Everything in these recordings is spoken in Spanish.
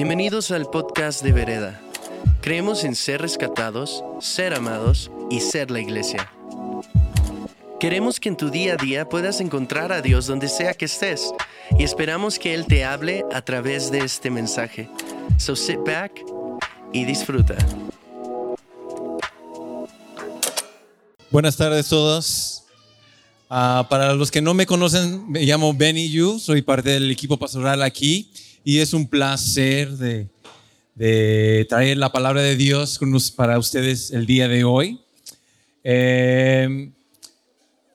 Bienvenidos al podcast de Vereda. Creemos en ser rescatados, ser amados y ser la iglesia. Queremos que en tu día a día puedas encontrar a Dios donde sea que estés y esperamos que Él te hable a través de este mensaje. So sit back y disfruta. Buenas tardes a todos. Ah, para los que no me conocen, me llamo Benny Yu, soy parte del equipo pastoral aquí y es un placer de, traer la palabra de Dios para ustedes el día de hoy. Eh,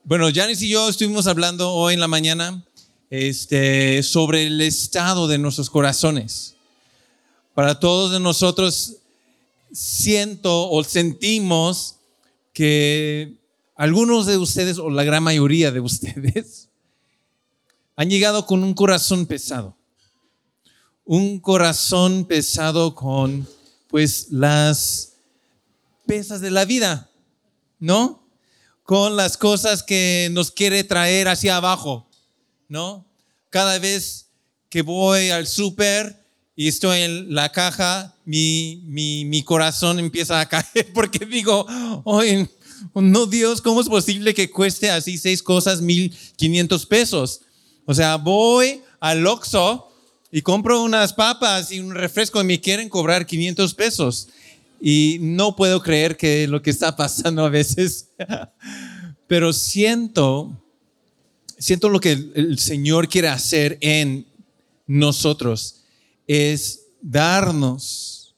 bueno, Janice y yo estuvimos hablando hoy en la mañana este, sobre el estado de nuestros corazones. Para todos de nosotros, siento o sentimos que algunos de ustedes, o la gran mayoría de ustedes, han llegado con un corazón pesado. Un corazón pesado con, pues, las pesas de la vida, ¿no? con las cosas que nos quiere traer hacia abajo, ¿no? Cada vez que voy al súper y estoy en la caja, mi, mi, mi, corazón empieza a caer porque digo, oye, no Dios, ¿cómo es posible que cueste así seis cosas mil quinientos pesos? O sea, voy al Oxxo y compro unas papas y un refresco y me quieren cobrar 500 pesos. Y no puedo creer que lo que está pasando a veces. Pero siento, siento lo que el Señor quiere hacer en nosotros es darnos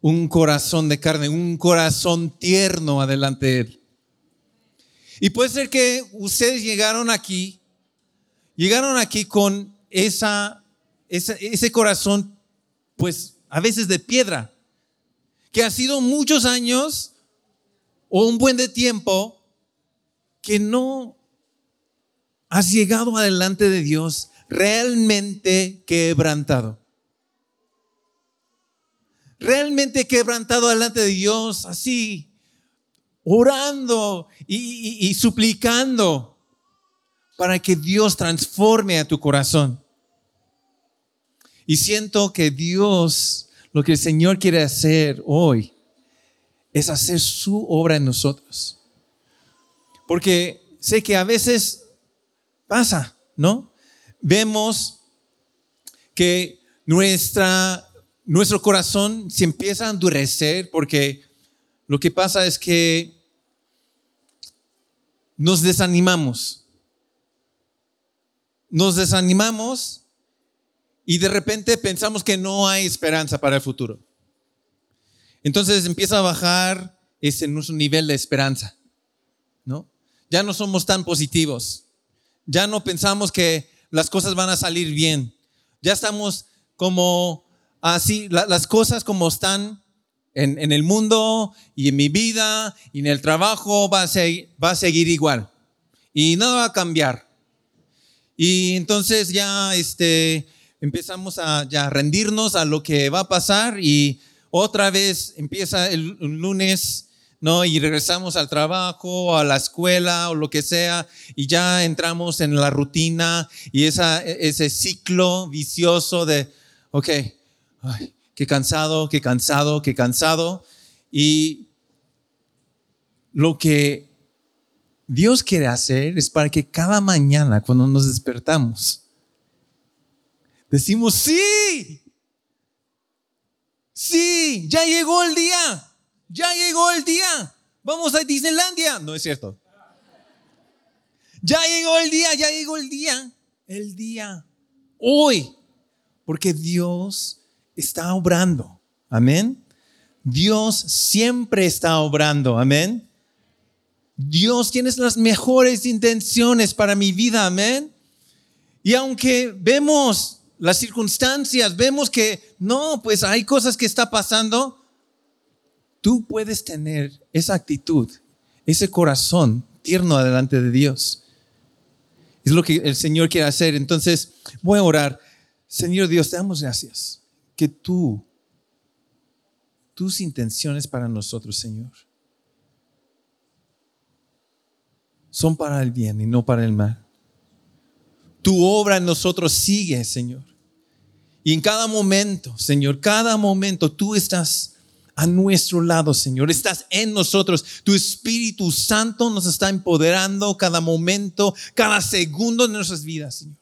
un corazón de carne, un corazón tierno adelante de Él. Y puede ser que ustedes llegaron aquí, llegaron aquí con esa, ese corazón, pues a veces de piedra que ha sido muchos años o un buen de tiempo que no has llegado adelante de Dios realmente quebrantado. Realmente quebrantado delante de Dios, así, orando y suplicando para que Dios transforme a tu corazón. Y siento que Dios lo que el Señor quiere hacer hoy es hacer su obra en nosotros. Porque sé que a veces pasa, ¿no? Vemos que nuestra, nuestro corazón se empieza a endurecer porque lo que pasa es que nos desanimamos. Nos desanimamos y de repente pensamos que no hay esperanza para el futuro. Entonces empieza a bajar ese nivel de esperanza, ¿no? Ya no somos tan positivos. Ya no pensamos que las cosas van a salir bien. Ya estamos como así, las cosas como están en, en, el mundo y en mi vida y en el trabajo va a, va a seguir igual. Y nada va a cambiar. Y entonces ya este, empezamos a ya rendirnos a lo que va a pasar y otra vez empieza el, lunes, ¿no? Y regresamos al trabajo, a la escuela o lo que sea y ya entramos en la rutina y esa, ese ciclo vicioso de, ok, qué cansado, qué cansado, qué cansado. Y lo que Dios quiere hacer es para que cada mañana cuando nos despertamos, Decimos, sí, sí, ya llegó el día, ya llegó el día, vamos a Disneylandia. No es cierto. Ya llegó el día, ya llegó el día, el día, hoy, porque Dios está obrando. Amén. Dios siempre está obrando. Amén. Dios tiene las mejores intenciones para mi vida. Amén. Y aunque vemos las circunstancias, vemos que no, pues hay cosas que está pasando, tú puedes tener esa actitud, ese corazón tierno delante de Dios. Es lo que el Señor quiere hacer. Entonces, voy a orar. Señor Dios, te damos gracias que tú, tus intenciones para nosotros, Señor, son para el bien y no para el mal tu obra en nosotros sigue, Señor. Y en cada momento, Señor, cada momento tú estás a nuestro lado, Señor. Estás en nosotros. Tu Espíritu Santo nos está empoderando cada momento, cada segundo de nuestras vidas, Señor.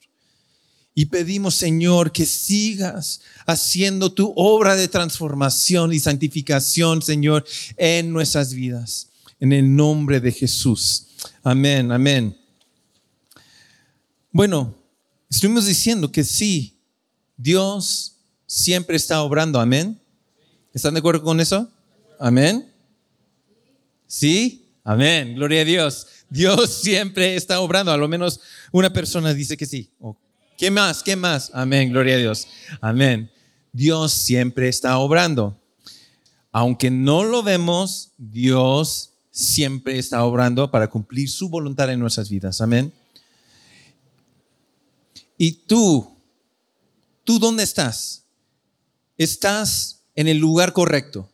Y pedimos, Señor, que sigas haciendo tu obra de transformación y santificación, Señor, en nuestras vidas. En el nombre de Jesús. Amén, amén. Bueno, estuvimos diciendo que sí, Dios siempre está obrando. Amén. ¿Están de acuerdo con eso? Amén. ¿Sí? Amén. Gloria a Dios. Dios siempre está obrando. A lo menos una persona dice que sí. ¿Qué más? ¿Qué más? Amén, gloria a Dios. Amén. Dios siempre está obrando. Aunque no lo vemos, Dios siempre está obrando para cumplir su voluntad en nuestras vidas. Amén. Y tú, ¿tú dónde estás? Estás en el lugar correcto.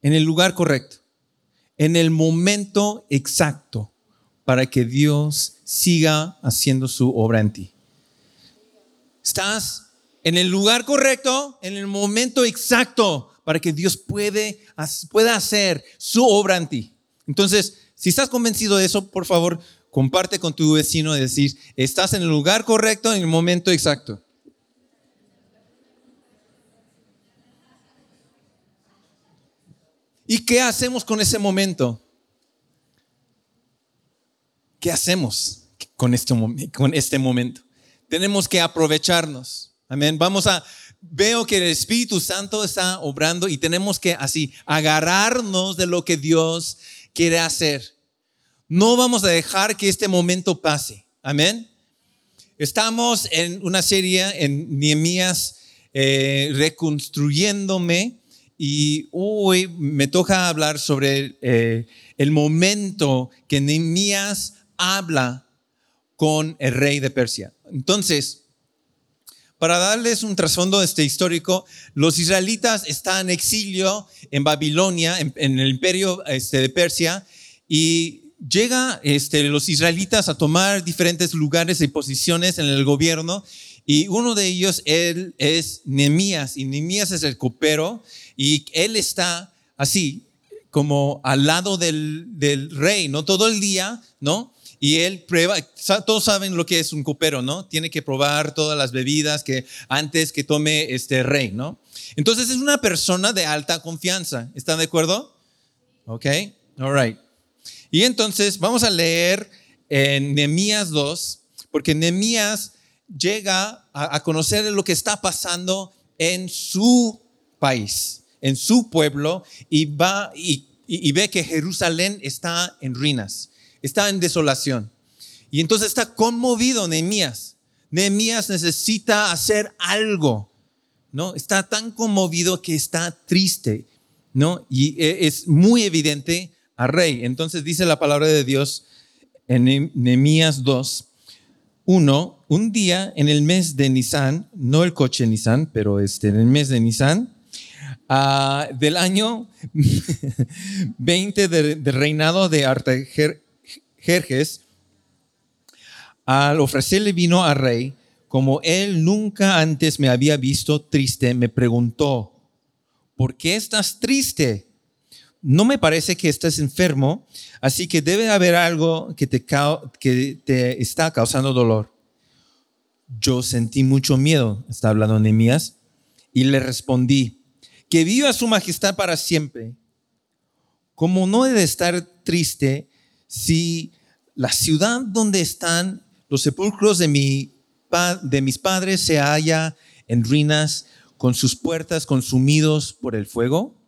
En el lugar correcto. En el momento exacto para que Dios siga haciendo su obra en ti. Estás en el lugar correcto, en el momento exacto, para que Dios puede, pueda hacer su obra en ti. Entonces, si estás convencido de eso, por favor, comparte con tu vecino y decir, estás en el lugar correcto, en el momento exacto. ¿Y qué hacemos con ese momento? ¿qué hacemos con este, con este momento? Tenemos que aprovecharnos. Amén. Vamos a, veo que el Espíritu Santo está obrando y tenemos que así agarrarnos de lo que Dios quiere hacer. No vamos a dejar que este momento pase. Amén. Estamos en una serie en Nehemías eh, reconstruyéndome y hoy me toca hablar sobre eh, el momento que Nehemías habla con el rey de Persia. Entonces, para darles un trasfondo este histórico, los israelitas están en exilio en Babilonia, en, el imperio este, de Persia, y llega este, los israelitas a tomar diferentes lugares y posiciones en el gobierno, y uno de ellos él, es Nehemías, y Nehemías es el copero, y él está así, como al lado del, del rey, ¿no? Todo el día, ¿no? y él prueba, todos saben lo que es un copero, ¿no? Tiene que probar todas las bebidas que antes que tome este rey, ¿no? Entonces es una persona de alta confianza, ¿están de acuerdo? Ok, all right. Y entonces vamos a leer en Nehemías 2, porque Nehemías llega a, conocer lo que está pasando en su país, en su pueblo, y va y ve que Jerusalén está en ruinas está en desolación. Y entonces está conmovido Nehemías. Nehemías necesita hacer algo, ¿no? Está tan conmovido que está triste, ¿no? Y e, es muy evidente al rey. Entonces dice la palabra de Dios en Nehemías 2, 1, un día en el mes de Nisan, no el coche Nisan, pero este, en el mes de Nisan, ah, del año 20 del de reinado de Artajer, Jerjes, al ofrecerle vino al rey, como él nunca antes me había visto triste, me preguntó, ¿por qué estás triste? No me parece que estés enfermo, así que debe haber algo que te, está causando dolor. Yo sentí mucho miedo, está hablando Nehemías, y le respondí, que viva su majestad para siempre. Como no he de estar triste, si la ciudad donde están los sepulcros de, mi, de mis padres se halla en ruinas, con sus puertas consumidos por el fuego?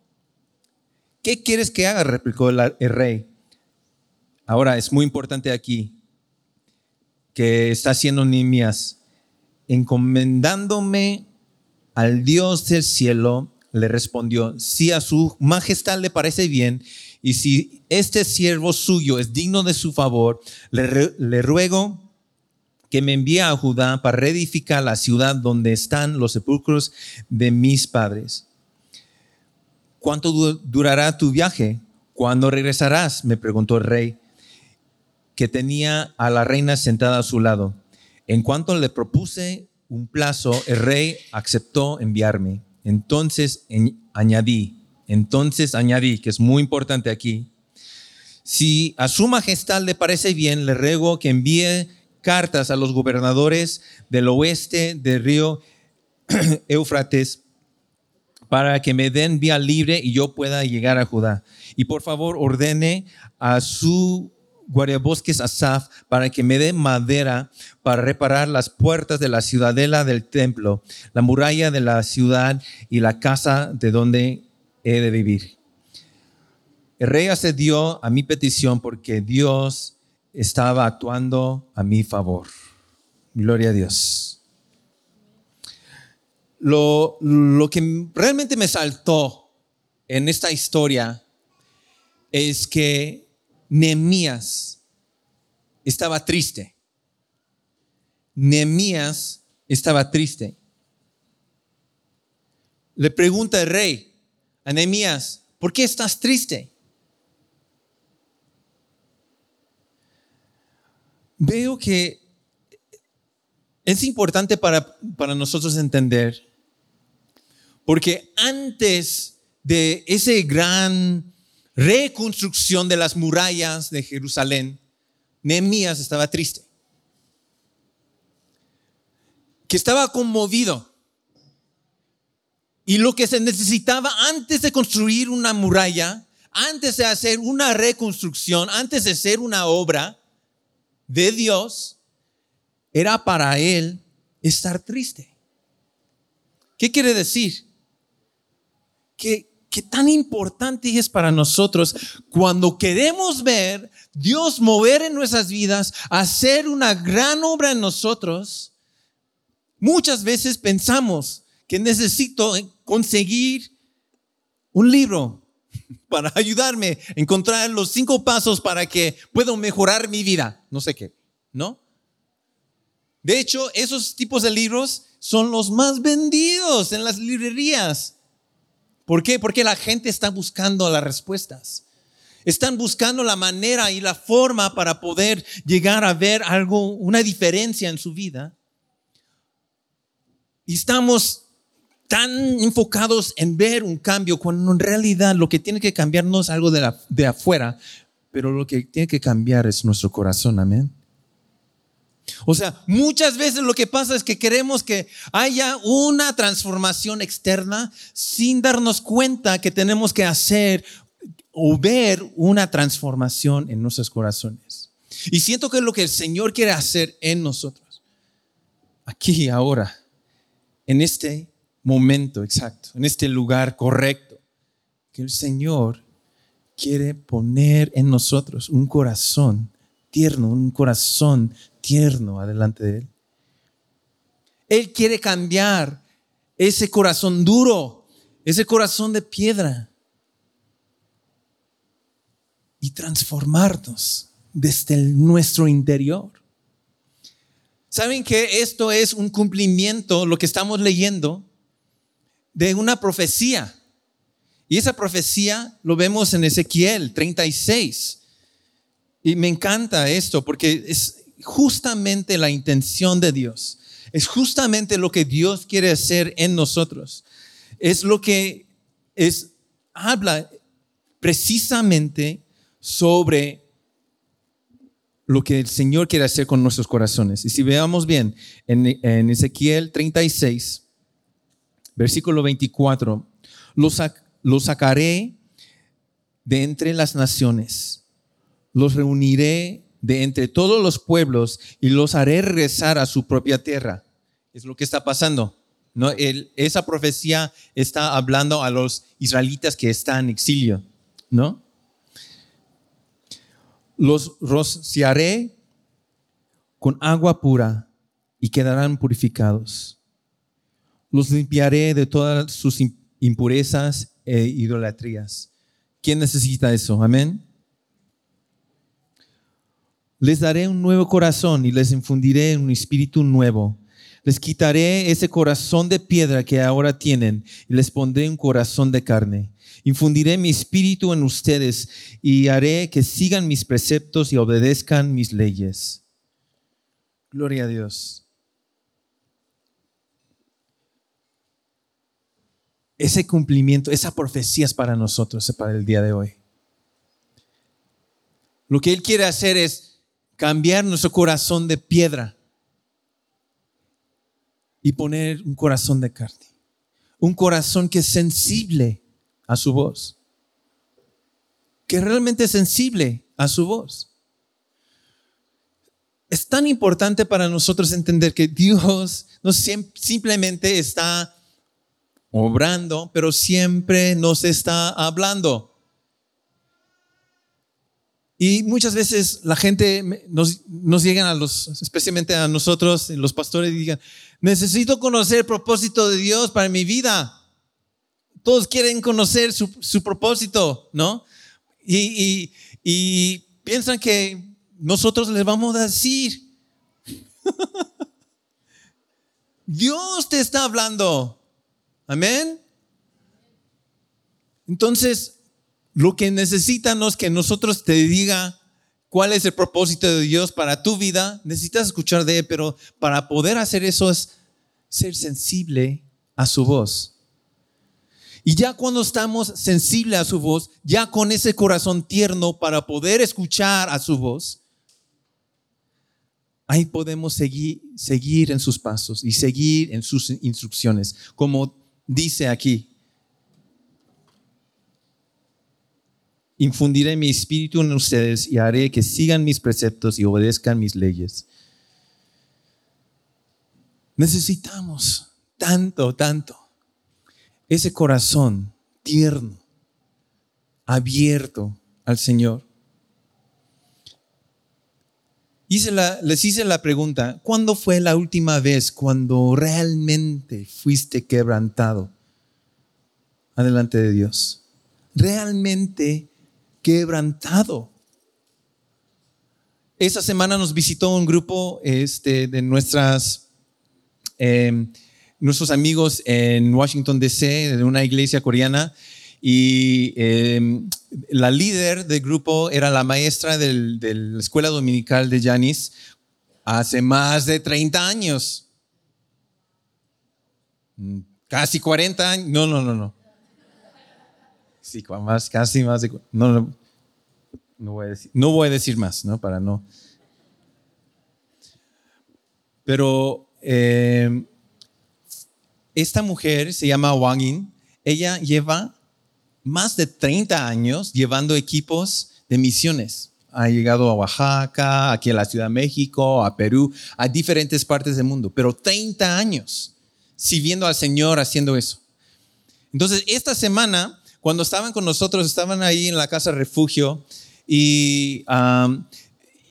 ¿Qué quieres que haga? replicó el, rey. Ahora es muy importante aquí que está haciendo Nimias, encomendándome al Dios del cielo, le respondió, si a su majestad le parece bien y si este siervo suyo es digno de su favor, le, ruego que me envíe a Judá para reedificar la ciudad donde están los sepulcros de mis padres. ¿Cuánto durará tu viaje? ¿Cuándo regresarás? me preguntó el rey, que tenía a la reina sentada a su lado. En cuanto le propuse un plazo, el rey aceptó enviarme. Entonces añadí, entonces añadí, que es muy importante aquí, si a su majestad le parece bien, le ruego que envíe cartas a los gobernadores del oeste del río Éufrates para que me den vía libre y yo pueda llegar a Judá. Y por favor ordene a su guardiabosques Asaf para que me dé madera para reparar las puertas de la ciudadela del templo, la muralla de la ciudad y la casa de donde he de vivir. El rey accedió a mi petición porque Dios estaba actuando a mi favor. Gloria a Dios. Lo, lo que realmente me saltó en esta historia es que Nehemías estaba triste. Nehemías estaba triste. Le pregunta el rey a Nehemías, ¿por qué estás triste? Veo que es importante para, para nosotros entender, porque antes de ese gran reconstrucción de las murallas de Jerusalén, Nehemías estaba triste, que estaba conmovido. Y lo que se necesitaba antes de construir una muralla, antes de hacer una reconstrucción, antes de hacer una obra de Dios, era para él estar triste. ¿Qué quiere decir? Que qué tan importante es para nosotros cuando queremos ver Dios mover en nuestras vidas, hacer una gran obra en nosotros. Muchas veces pensamos que necesito conseguir un libro para ayudarme a encontrar los cinco pasos para que pueda mejorar mi vida. No sé qué, ¿no? De hecho, esos tipos de libros son los más vendidos en las librerías. ¿Por qué? Porque la gente está buscando las respuestas. Están buscando la manera y la forma para poder llegar a ver algo, una diferencia en su vida. Y estamos tan enfocados en ver un cambio cuando en realidad lo que tiene que cambiar no es algo de, de afuera, pero lo que tiene que cambiar es nuestro corazón. Amén. O sea, muchas veces lo que pasa es que queremos que haya una transformación externa sin darnos cuenta que tenemos que hacer o ver una transformación en nuestros corazones. Y siento que es lo que el Señor quiere hacer en nosotros. Aquí ahora, en este momento exacto, en este lugar correcto, que el Señor quiere poner en nosotros un corazón tierno, un corazón tierno adelante de Él. Él quiere cambiar ese corazón duro, ese corazón de piedra y transformarnos desde nuestro interior. ¿Saben que esto es un cumplimiento, lo que estamos leyendo, de una profecía? Y esa profecía lo vemos en Ezequiel 36. Y me encanta esto porque es justamente la intención de Dios. Es justamente lo que Dios quiere hacer en nosotros. Es lo que es, habla precisamente sobre lo que el Señor quiere hacer con nuestros corazones. Y si veamos bien, en, Ezequiel 36, versículo 24, los, los sacaré de entre las naciones, los reuniré de entre todos los pueblos y los haré regresar a su propia tierra. Es lo que está pasando. ¿no? esa profecía está hablando a los israelitas que están en exilio. ¿no? Los rociaré con agua pura y quedarán purificados. Los limpiaré de todas sus impurezas e idolatrías. ¿Quién necesita eso? Amén. Les daré un nuevo corazón y les infundiré un espíritu nuevo. Les quitaré ese corazón de piedra que ahora tienen y les pondré un corazón de carne. Infundiré mi espíritu en ustedes y haré que sigan mis preceptos y obedezcan mis leyes. Gloria a Dios. Ese cumplimiento, esa profecía es para nosotros, eh, para el día de hoy. Lo que Él quiere hacer es cambiar nuestro corazón de piedra y poner un corazón de carne. Un corazón que es sensible a su voz. Que realmente es sensible a su voz. Es tan importante para nosotros entender que Dios no simplemente está obrando, pero siempre nos está hablando. Y muchas veces la gente nos, nos llegan a los, especialmente a nosotros, los pastores, y digan, necesito conocer el propósito de Dios para mi vida. Todos quieren conocer su, su propósito, ¿no? Y, y, y piensan que nosotros les vamos a decir, Dios te está hablando. Amén. Entonces, lo que necesitan es que nosotros te diga cuál es el propósito de Dios para tu vida. Necesitas escuchar de Él, pero para poder hacer eso es ser sensible a su voz. Y ya cuando estamos sensibles a su voz, ya con ese corazón tierno para poder escuchar a su voz, ahí podemos seguir, seguir en sus pasos y seguir en sus instrucciones, como dice aquí. Infundiré mi espíritu en ustedes y haré que sigan mis preceptos y obedezcan mis leyes. Necesitamos tanto, tanto ese corazón tierno, abierto al Señor les hice la pregunta, ¿cuándo fue la última vez cuando realmente fuiste quebrantado adelante de Dios? Realmente quebrantado. Esa semana nos visitó un grupo este, de nuestras, em, nuestros amigos en Washington, D.C., de una iglesia coreana, y em, la líder del grupo era la maestra de la escuela dominical de Janis hace más de 30 años. Mm, casi 40 años. No, no, no, no. Sí, más, casi más de... No, no, no, voy a decir, más, ¿no? Para no... Pero em, esta mujer se llama Wang Ella lleva más de 30 años llevando equipos de misiones. Ha llegado a Oaxaca, aquí a la Ciudad de México, a Perú, a diferentes partes del mundo, pero 30 años sirviendo al Señor haciendo eso. Entonces, esta semana, cuando estaban con nosotros, estaban ahí en la casa refugio y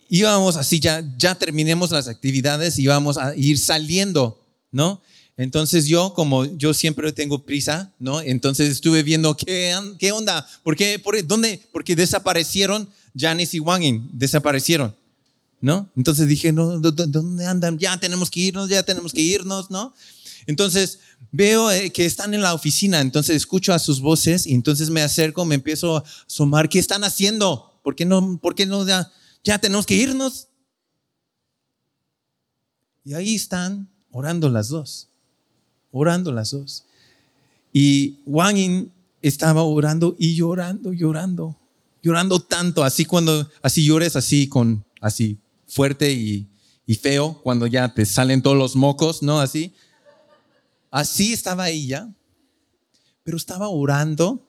íbamos así, ya, ya terminemos las actividades y íbamos a ir saliendo, ¿no? Entonces yo, como yo siempre tengo prisa, ¿no? Entonces estuve viendo qué, qué onda, ¿por qué, por, dónde? Porque desaparecieron Janice y Wangin, desaparecieron, ¿no? Entonces dije, no, ¿dónde andan? Ya tenemos que irnos, ya tenemos que irnos, ¿no? Entonces veo eh, que están en la oficina, entonces escucho a sus voces y entonces me acerco, me empiezo a asomar, ¿qué están haciendo? ¿Por qué no, por qué no ya, ya tenemos que irnos? Y ahí están orando las dos orando las dos. Y Wang Yin estaba orando y llorando, llorando, llorando tanto, así cuando, así llores así con, así fuerte y, y feo, cuando ya te salen todos los mocos, ¿no? Así. Así estaba ella, pero estaba orando,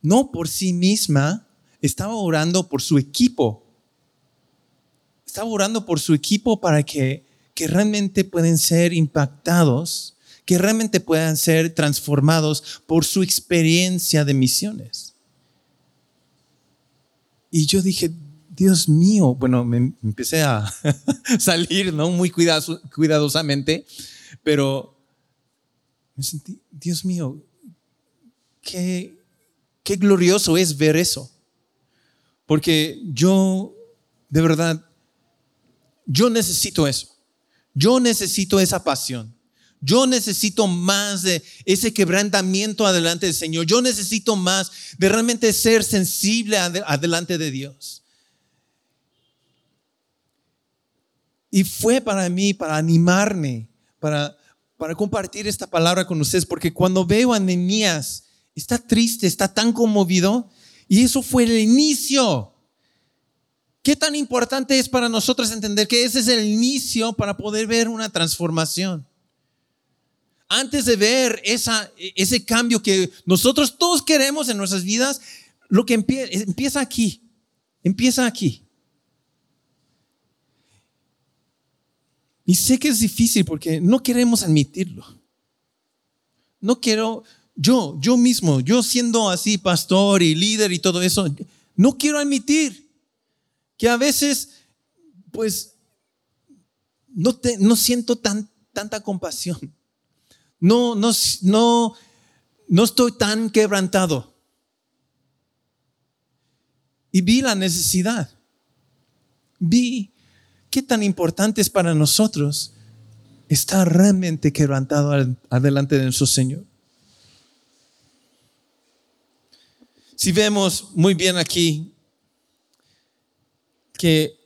no por sí misma, estaba orando por su equipo. Estaba orando por su equipo para que que realmente pueden ser impactados, que realmente puedan ser transformados por su experiencia de misiones. Y yo dije, Dios mío, bueno, me empecé a salir, ¿no? Muy cuidadosamente, pero Dios mío, qué, qué glorioso es ver eso. Porque yo, de verdad, yo necesito eso. Yo necesito esa pasión. Yo necesito más de ese quebrantamiento adelante del Señor. Yo necesito más de realmente ser sensible adelante de Dios. Y fue para mí, para animarme, para, para compartir esta palabra con ustedes, porque cuando veo a Nehemías, está triste, está tan conmovido, y eso fue el inicio. ¿Qué tan importante es para nosotros entender que ese es el inicio para poder ver una transformación? Antes de ver esa, ese cambio que nosotros todos queremos en nuestras vidas, lo que empieza aquí, empieza aquí. Y sé que es difícil porque no queremos admitirlo. No quiero, yo, yo mismo, yo siendo así pastor y líder y todo eso, no quiero admitir que a veces, pues, no, te, no siento tan, tanta compasión. No, no, no, no estoy tan quebrantado. Y vi la necesidad. Vi ¿Qué tan importante es para nosotros estar realmente quebrantado adelante de nuestro Señor? Si vemos muy bien aquí que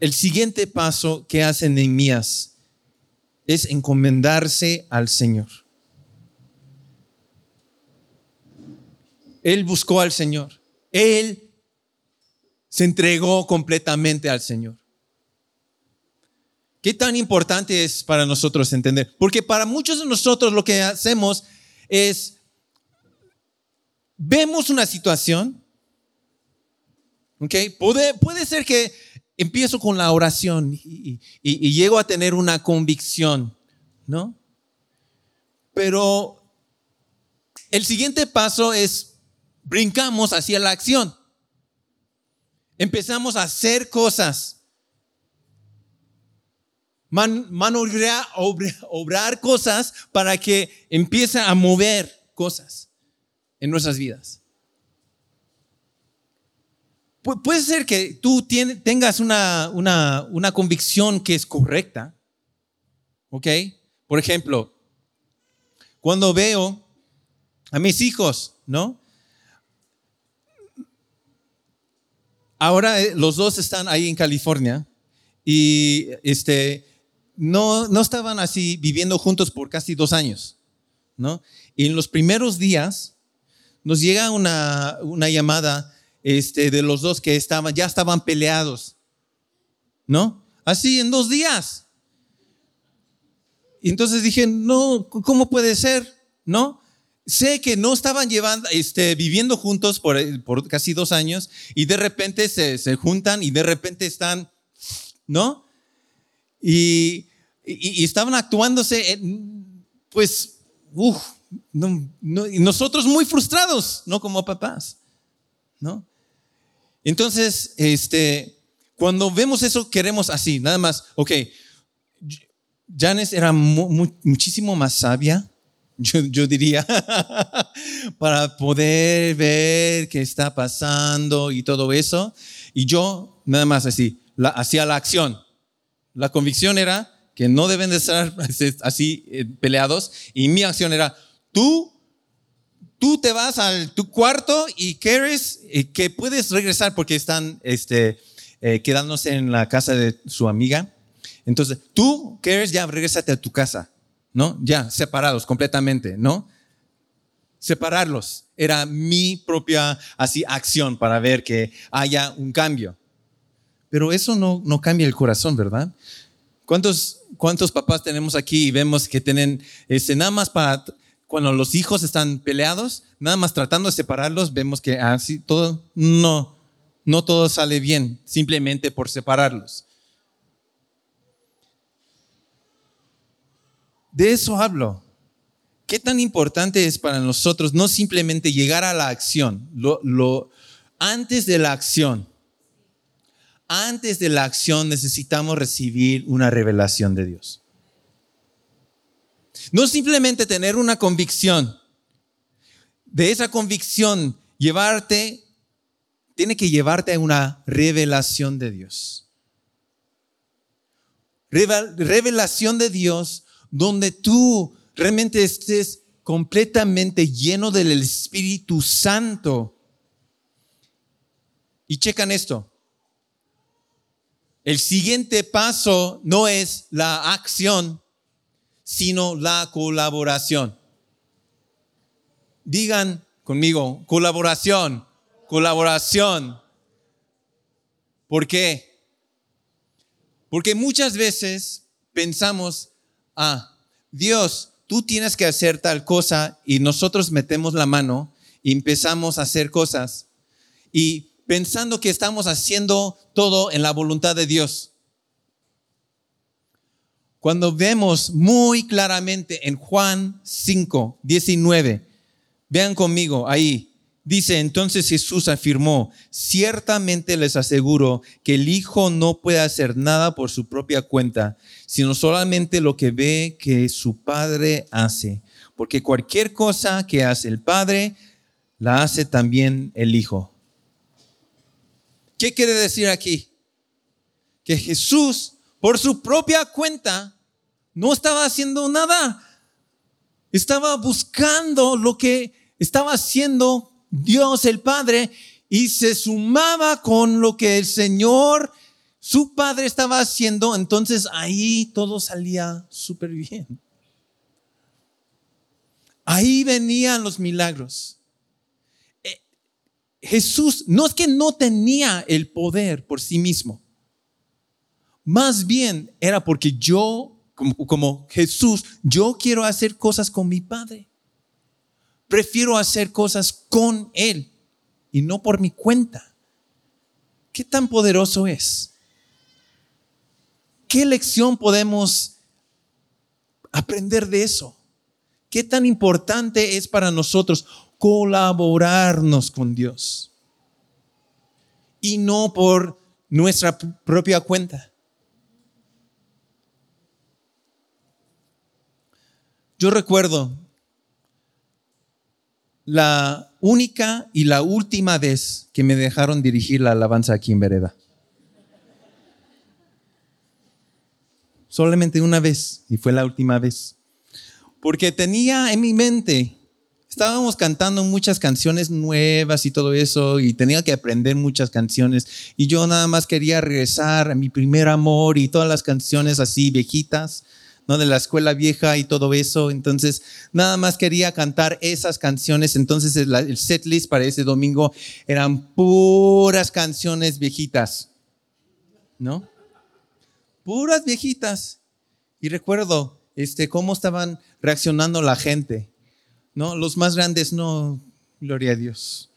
el siguiente paso que hace Nehemías es encomendarse al Señor. Él buscó al Señor. Él se entregó completamente al Señor. ¿Qué tan importante es para nosotros entender? Porque para muchos de nosotros lo que hacemos es, vemos una situación, ¿ok? Puede, ser que empiezo con la oración y, y llego a tener una convicción, ¿no? Pero el siguiente paso es, brincamos hacia la acción empezamos a hacer cosas, man, obrar, cosas para que empiece a mover cosas en nuestras vidas. puede ser que tú tengas una, una, una convicción que es correcta, ¿ok? Por ejemplo, cuando veo a mis hijos, ¿no? Ahora eh, los dos están ahí en California y este, no, no estaban así viviendo juntos por casi dos años, ¿no? Y en los primeros días nos llega una, una llamada este, de los dos que estaban, ya estaban peleados, ¿no? Así en dos días. Y entonces dije, no, ¿cómo puede ser? ¿No? Sé que no estaban llevando, este, viviendo juntos por, por, casi dos años y de repente se, juntan y de repente están, ¿no? Y, estaban actuándose, pues, uff, nosotros muy frustrados, ¿no? Como papás, ¿no? Entonces, este, cuando vemos eso, queremos así, nada más, ok, Janes era muchísimo más sabia yo, diría, para poder ver qué está pasando y todo eso. Y yo, nada más así, hacía la acción. La convicción era que no deben de estar así eh, peleados. Y mi acción era, tú, tú te vas al tu cuarto y quieres eh, que puedes regresar porque están este, eh, quedándose en la casa de su amiga. Entonces, tú quieres ya regresate a tu casa. ¿No? Ya, separados completamente, ¿no? Separarlos era mi propia así acción para ver que haya un cambio. Pero eso no, no cambia el corazón, ¿verdad? ¿Cuántos, ¿Cuántos papás tenemos aquí y vemos que tienen, este, nada más para, cuando los hijos están peleados, nada más tratando de separarlos, vemos que así todo, no, no todo sale bien, simplemente por separarlos. De eso hablo. ¿Qué tan importante es para nosotros no simplemente llegar a la acción, lo, antes de la acción? Antes de la acción necesitamos recibir una revelación de Dios. No simplemente tener una convicción. De esa convicción, llevarte, tiene que llevarte a una revelación de Dios. Revelación de Dios donde tú realmente estés completamente lleno del Espíritu Santo. Y checan esto. el siguiente paso no es la acción, sino la colaboración. Digan conmigo, colaboración, colaboración. ¿Por qué? Porque muchas veces pensamos, ah, Dios, tú tienes que hacer tal cosa y nosotros metemos la mano y empezamos a hacer cosas. Y pensando que estamos haciendo todo en la voluntad de Dios. Cuando vemos muy claramente en Juan 5, 19, vean conmigo ahí, dice entonces Jesús afirmó, ciertamente les aseguro que el Hijo no puede hacer nada por su propia cuenta, sino solamente lo que ve que su Padre hace, porque cualquier cosa que hace el Padre, la hace también el Hijo. ¿Qué quiere decir aquí? Que Jesús, por su propia cuenta, no estaba haciendo nada. Estaba buscando lo que estaba haciendo Dios el Padre y se sumaba con lo que el Señor, su Padre, estaba haciendo. Entonces ahí todo salía súper bien. Ahí venían los milagros. Jesús no es que no tenía el poder por sí mismo. Más bien era porque yo, como, Jesús, yo quiero hacer cosas con mi Padre. Prefiero hacer cosas con Él y no por mi cuenta. ¿Qué tan poderoso es? ¿Qué lección podemos aprender de eso? ¿Qué tan importante es para nosotros colaborarnos con Dios y no por nuestra propia cuenta. Yo recuerdo la única y la última vez que me dejaron dirigir la alabanza aquí en Vereda. Solamente una vez y fue la última vez. Porque tenía en mi mente estábamos cantando muchas canciones nuevas y todo eso, y tenía que aprender muchas canciones, y yo nada más quería regresar a mi primer amor y todas las canciones así viejitas, De la escuela vieja y todo eso, entonces nada más quería cantar esas canciones, entonces el, el setlist para ese domingo eran puras canciones viejitas, ¿no? Puras viejitas. Y recuerdo este, cómo estaban reaccionando la gente no, los más grandes no, gloria a Dios.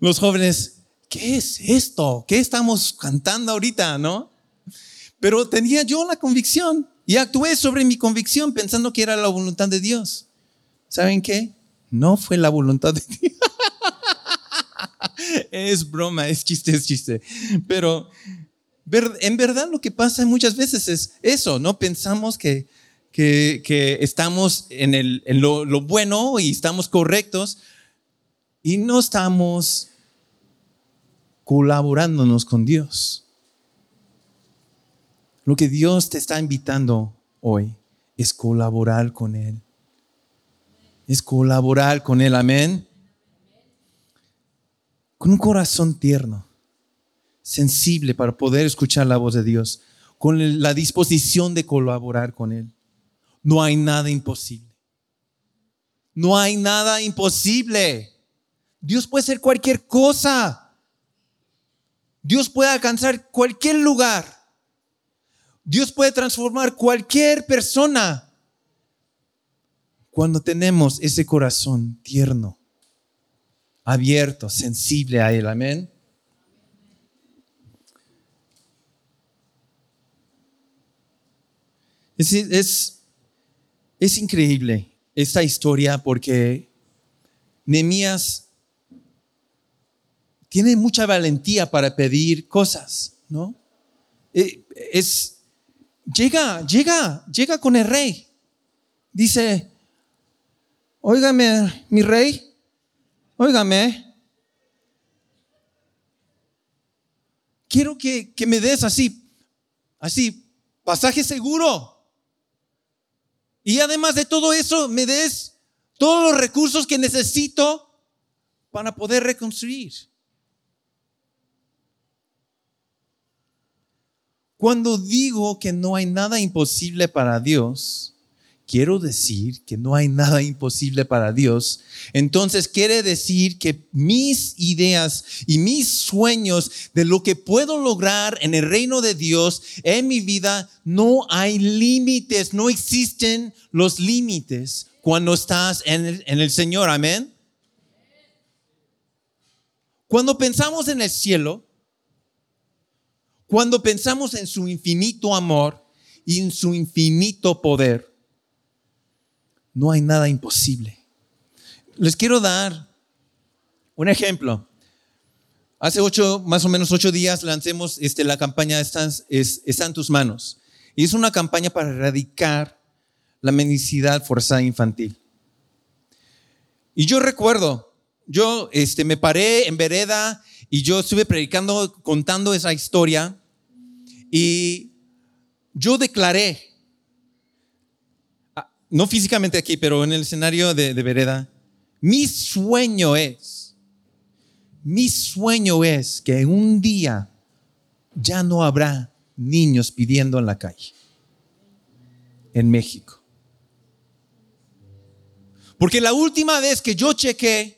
Los jóvenes, ¿qué es esto? ¿Qué estamos cantando ahorita, no? Pero tenía yo la convicción y actué sobre mi convicción pensando que era la voluntad de Dios. ¿Saben qué? No fue la voluntad de Dios. es broma, es chiste, es chiste. Pero en verdad lo que pasa muchas veces es eso, ¿no? Pensamos que que, estamos en, el, lo, lo bueno y estamos correctos y no estamos colaborándonos con Dios. Lo que Dios te está invitando hoy es colaborar con Él. Es colaborar con Él, amén. Con un corazón tierno, sensible para poder escuchar la voz de Dios, con la disposición de colaborar con Él. No hay nada imposible. No hay nada imposible. Dios puede ser cualquier cosa. Dios puede alcanzar cualquier lugar. Dios puede transformar cualquier persona cuando tenemos ese corazón tierno, abierto, sensible a Él. Amén. Es, es, increíble esta historia porque Nehemías tiene mucha valentía para pedir cosas, ¿no? Eh, es, llega, llega, llega con el rey. Dice, óigame, mi rey, óigame, quiero que, que me des así, así, pasaje seguro y además de todo eso, me des todos los recursos que necesito para poder reconstruir. Cuando digo que no hay nada imposible para Dios, quiero decir que no hay nada imposible para Dios. Entonces quiere decir que mis ideas y mis sueños de lo que puedo lograr en el reino de Dios en mi vida, no hay límites, no existen los límites cuando estás en el, en el Señor. Amén. Cuando pensamos en el cielo, cuando pensamos en su infinito amor y en su infinito poder, no hay nada imposible. Les quiero dar un ejemplo. Hace ocho, más o menos ocho días lancemos este, la campaña Está en tus manos. Y es una campaña para erradicar la mendicidad forzada infantil. Y yo recuerdo, yo este, me paré en vereda y yo estuve predicando, contando esa historia y yo declaré, ah, no físicamente aquí, pero en el escenario de, de vereda, mi sueño es, mi sueño es que un día ya no habrá niños pidiendo en la calle en México. Porque la última vez que yo chequé,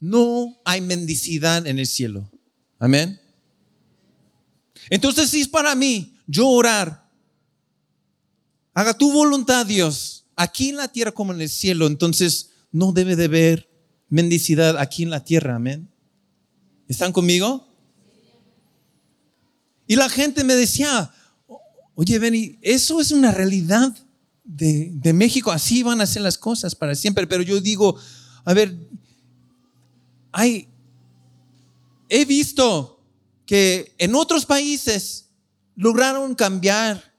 no hay mendicidad en el cielo. Amén. Entonces, si es para mí, yo orar, haga tu voluntad, Dios, aquí en la tierra como en el cielo, entonces no debe de haber mendicidad aquí en la tierra. Amén. ¿Están conmigo? Y la gente me decía, oye, Benny, eso es una realidad de, de México, así van a ser las cosas para siempre. Pero yo digo, a ver, he visto que en otros países lograron cambiar.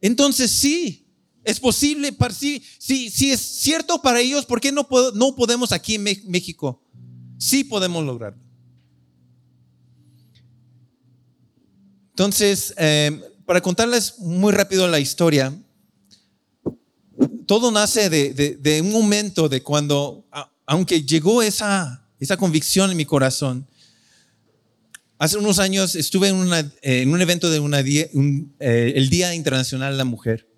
Entonces sí, es posible, sí, sí, sí es cierto para ellos, ¿por qué no, no podemos aquí en México? Sí podemos lograrlo. Entonces, eh, para contarles muy rápido la historia, todo nace de, un momento de cuando, aunque llegó esa, esa convicción en mi corazón, hace unos años estuve en, un evento de una eh, el Día Internacional de la Mujer.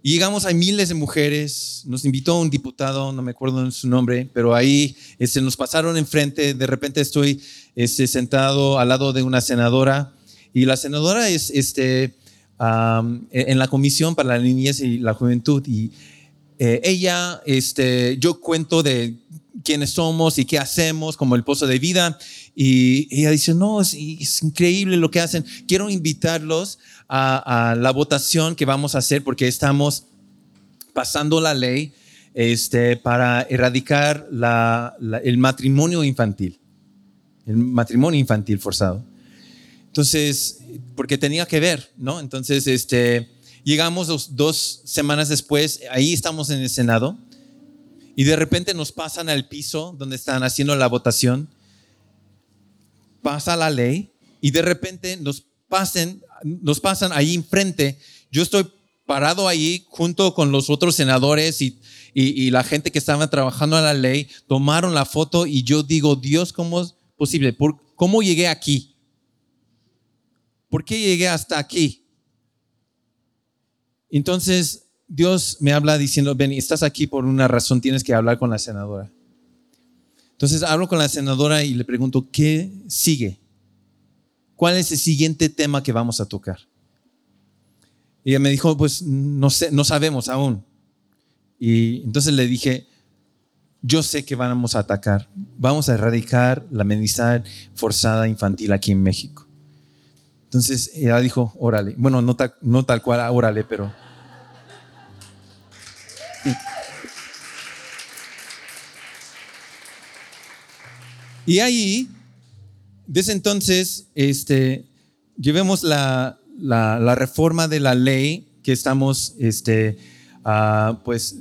Y llegamos a miles de mujeres, nos invitó un diputado, no me acuerdo su nombre, pero ahí este, nos pasaron enfrente, de repente estoy este, sentado al lado de una senadora y la senadora es, este, en la Comisión para la Niñez y la Juventud. Y eh, ella, este, yo cuento de quiénes somos y qué hacemos como el pozo de vida. Y ella dice, no, es, increíble lo que hacen. Quiero invitarlos a, la votación que vamos a hacer porque estamos pasando la ley este, para erradicar el matrimonio infantil, el matrimonio infantil forzado. Entonces, porque tenía que ver, ¿no? Entonces, este, llegamos dos, semanas después, ahí estamos en el Senado, y de repente nos pasan al piso donde están haciendo la votación, pasa la ley, y de repente nos, pasen, nos pasan ahí enfrente. Yo estoy parado ahí junto con los otros senadores y, y, la gente que estaba trabajando a la ley, tomaron la foto y yo digo, Dios, ¿cómo es posible? ¿Cómo llegué aquí? ¿Por qué llegué hasta aquí? Entonces Dios me habla diciendo, ven, estás aquí por una razón, tienes que hablar con la senadora. Entonces hablo con la senadora y le pregunto, ¿qué sigue? ¿Cuál es el siguiente tema que vamos a tocar? Y ella me dijo, pues no sé, no sabemos aún. Y entonces le dije, yo sé que vamos a atacar, vamos a erradicar la mendicidad forzada infantil aquí en México. Entonces ella dijo, órale. Bueno, no, no tal cual, órale, pero... Y ahí, desde entonces, este, llevemos la, la, reforma de la ley que estamos este, ah, pues,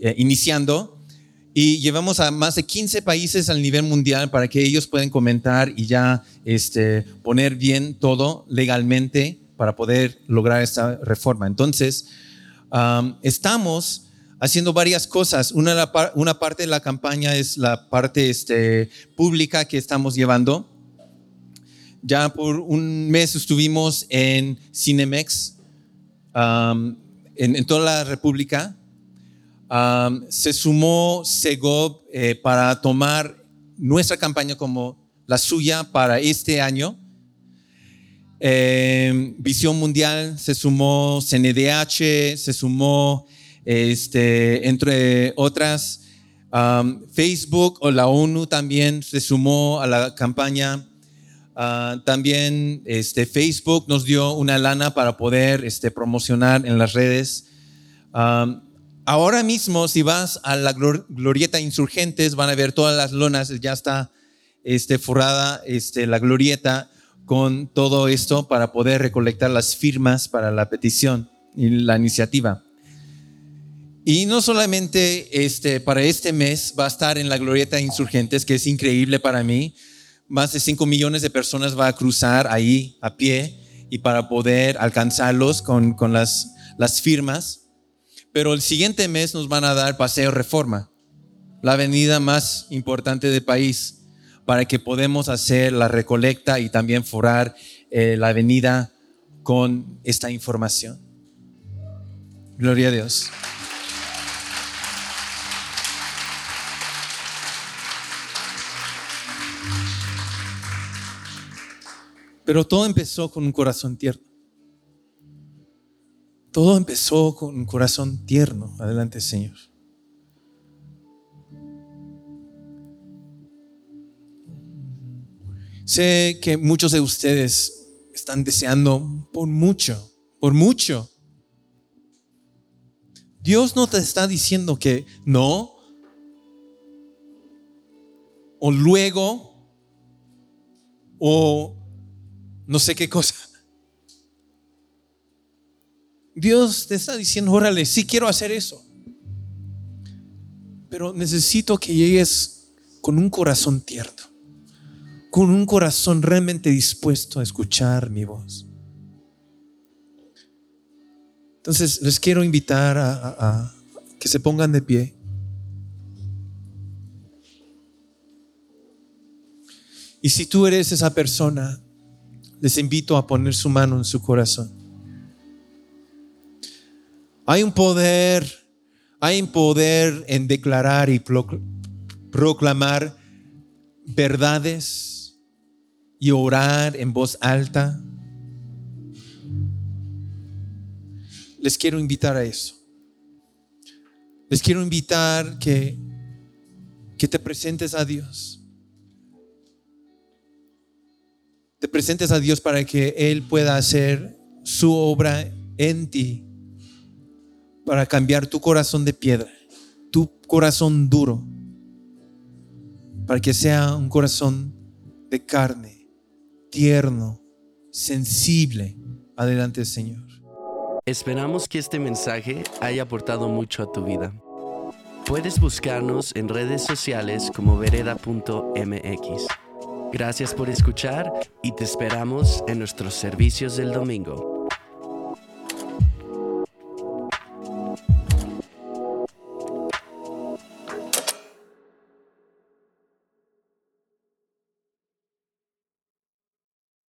eh, iniciando y llevamos a más de 15 países al nivel mundial para que ellos puedan comentar y ya este, poner bien todo legalmente para poder lograr esta reforma. Entonces, estamos haciendo varias cosas. Una, una parte de la campaña es la parte este, pública que estamos llevando. Ya por un mes estuvimos en Cinemex, um, en, toda la República. Se sumó Segov eh, para tomar nuestra campaña como la suya para este año. Eh, Visión Mundial se sumó, CNDH se sumó, este, entre otras. Facebook o la ONU también se sumó a la campaña. Uh, también este, Facebook nos dio una lana para poder este, promocionar en las redes. Ahora mismo, si vas a la glorieta Insurgentes, van a ver todas las lonas, ya está este, forrada este, la glorieta con todo esto para poder recolectar las firmas para la petición y la iniciativa. Y no solamente este, para este mes va a estar en la Glorieta Insurgentes, que es increíble para mí. Más de 5 millones de personas va a cruzar ahí a pie y para poder alcanzarlos con, con las, las firmas. Pero el siguiente mes nos van a dar Paseo Reforma, la avenida más importante del país, para que podamos hacer la recolecta y también forar eh, la avenida con esta información. Gloria a Dios. Pero todo empezó con un corazón tierno. Todo empezó con un corazón tierno. Adelante, Señor. Sé que muchos de ustedes están deseando por mucho, por mucho. Dios no te está diciendo que no, o luego, o no sé qué cosa. Dios te está diciendo, órale, sí quiero hacer eso. Pero necesito que llegues con un corazón tierno, con un corazón realmente dispuesto a escuchar mi voz. Entonces les quiero invitar a, a que se pongan de pie. Y si tú eres esa persona les invito a poner su mano en su corazón. Hay un poder, hay un poder en declarar y proclamar verdades y orar en voz alta. Les quiero invitar a eso. Les quiero invitar que, que te presentes a Dios te presentes a Dios para que Él pueda hacer su obra en ti, para cambiar tu corazón de piedra, tu corazón duro, para que sea un corazón de carne, tierno, sensible, adelante Señor. Esperamos que este mensaje haya aportado mucho a tu vida. Puedes buscarnos en redes sociales como vereda.mx. Gracias por escuchar y te esperamos en nuestros servicios del domingo.